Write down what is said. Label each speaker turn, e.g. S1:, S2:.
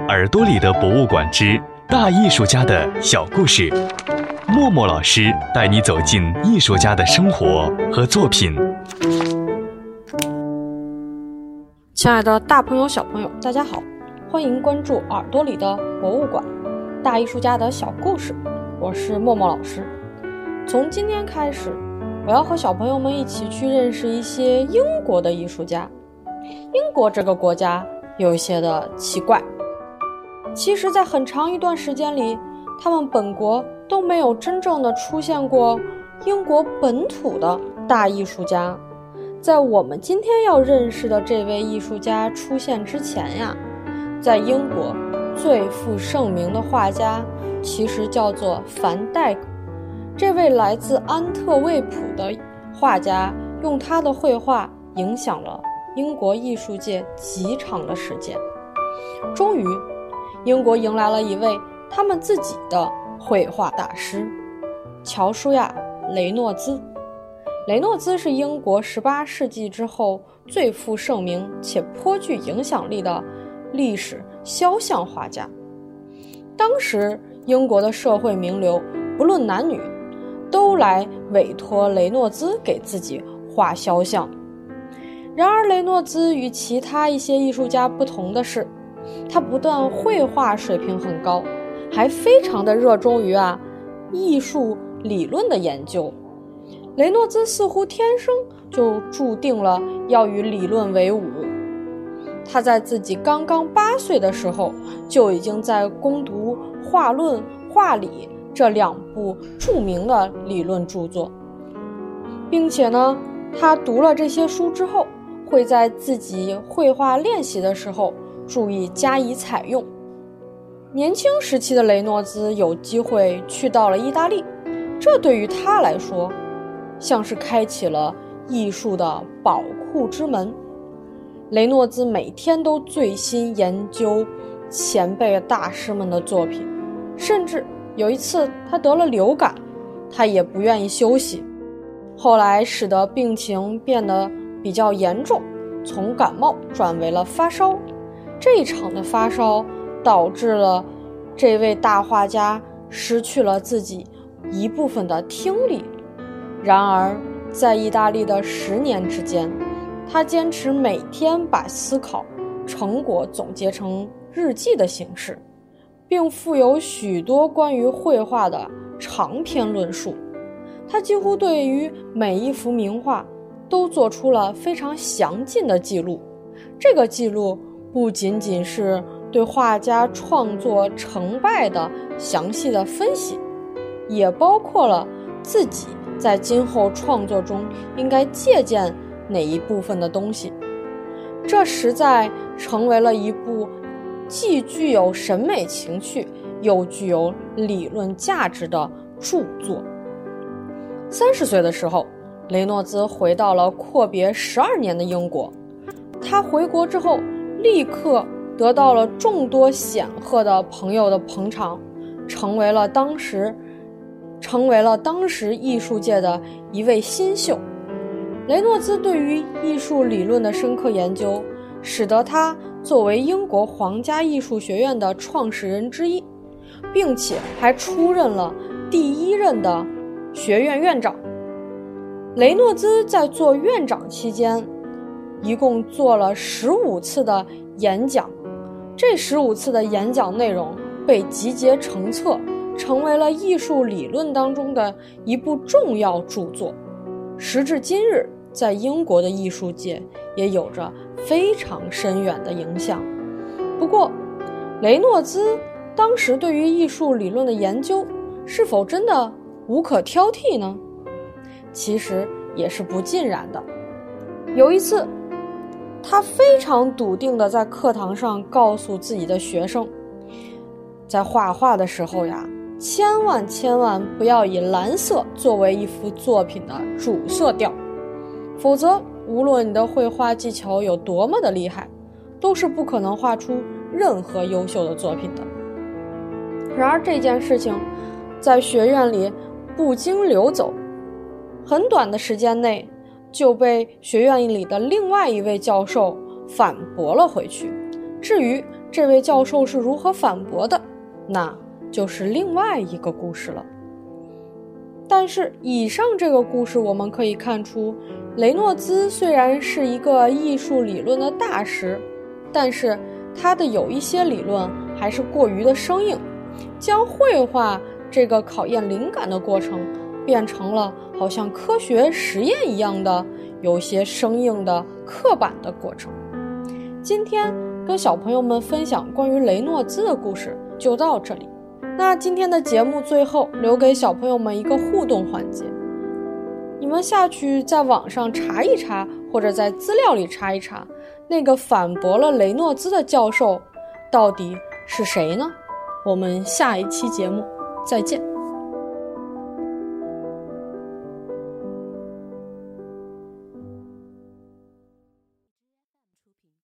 S1: 耳朵里的博物馆之大艺术家的小故事，默默老师带你走进艺术家的生活和作品。
S2: 亲爱的大朋友、小朋友，大家好，欢迎关注耳朵里的博物馆，大艺术家的小故事。我是默默老师。从今天开始，我要和小朋友们一起去认识一些英国的艺术家。英国这个国家有一些的奇怪。其实，在很长一段时间里，他们本国都没有真正的出现过英国本土的大艺术家。在我们今天要认识的这位艺术家出现之前呀，在英国最负盛名的画家其实叫做凡戴克。这位来自安特卫普的画家，用他的绘画影响了英国艺术界极长的时间。终于。英国迎来了一位他们自己的绘画大师——乔舒亚·雷诺兹。雷诺兹是英国18世纪之后最负盛名且颇具影响力的历史肖像画家。当时，英国的社会名流不论男女，都来委托雷诺兹给自己画肖像。然而，雷诺兹与其他一些艺术家不同的是。他不但绘画水平很高，还非常的热衷于啊艺术理论的研究。雷诺兹似乎天生就注定了要与理论为伍。他在自己刚刚八岁的时候，就已经在攻读《画论》《画理》这两部著名的理论著作，并且呢，他读了这些书之后，会在自己绘画练习的时候。注意加以采用。年轻时期的雷诺兹有机会去到了意大利，这对于他来说，像是开启了艺术的宝库之门。雷诺兹每天都醉心研究前辈大师们的作品，甚至有一次他得了流感，他也不愿意休息。后来使得病情变得比较严重，从感冒转为了发烧。这场的发烧导致了这位大画家失去了自己一部分的听力。然而，在意大利的十年之间，他坚持每天把思考成果总结成日记的形式，并附有许多关于绘画的长篇论述。他几乎对于每一幅名画都做出了非常详尽的记录。这个记录。不仅仅是对画家创作成败的详细的分析，也包括了自己在今后创作中应该借鉴哪一部分的东西。这实在成为了一部既具有审美情趣又具有理论价值的著作。三十岁的时候，雷诺兹回到了阔别十二年的英国。他回国之后。立刻得到了众多显赫的朋友的捧场，成为了当时，成为了当时艺术界的一位新秀。雷诺兹对于艺术理论的深刻研究，使得他作为英国皇家艺术学院的创始人之一，并且还出任了第一任的学院院长。雷诺兹在做院长期间。一共做了十五次的演讲，这十五次的演讲内容被集结成册，成为了艺术理论当中的一部重要著作。时至今日，在英国的艺术界也有着非常深远的影响。不过，雷诺兹当时对于艺术理论的研究是否真的无可挑剔呢？其实也是不尽然的。有一次。他非常笃定地在课堂上告诉自己的学生，在画画的时候呀，千万千万不要以蓝色作为一幅作品的主色调，否则无论你的绘画技巧有多么的厉害，都是不可能画出任何优秀的作品的。然而这件事情，在学院里不经流走，很短的时间内。就被学院里的另外一位教授反驳了回去。至于这位教授是如何反驳的，那就是另外一个故事了。但是，以上这个故事我们可以看出，雷诺兹虽然是一个艺术理论的大师，但是他的有一些理论还是过于的生硬，将绘画这个考验灵感的过程变成了好像科学实验一样的有些生硬的刻板的过程。今天跟小朋友们分享关于雷诺兹的故事就到这里。那今天的节目最后留给小朋友们一个互动环节，你们下去在网上查一查，或者在资料里查一查，那个反驳了雷诺兹的教授到底是谁呢？我们下一期节目再见。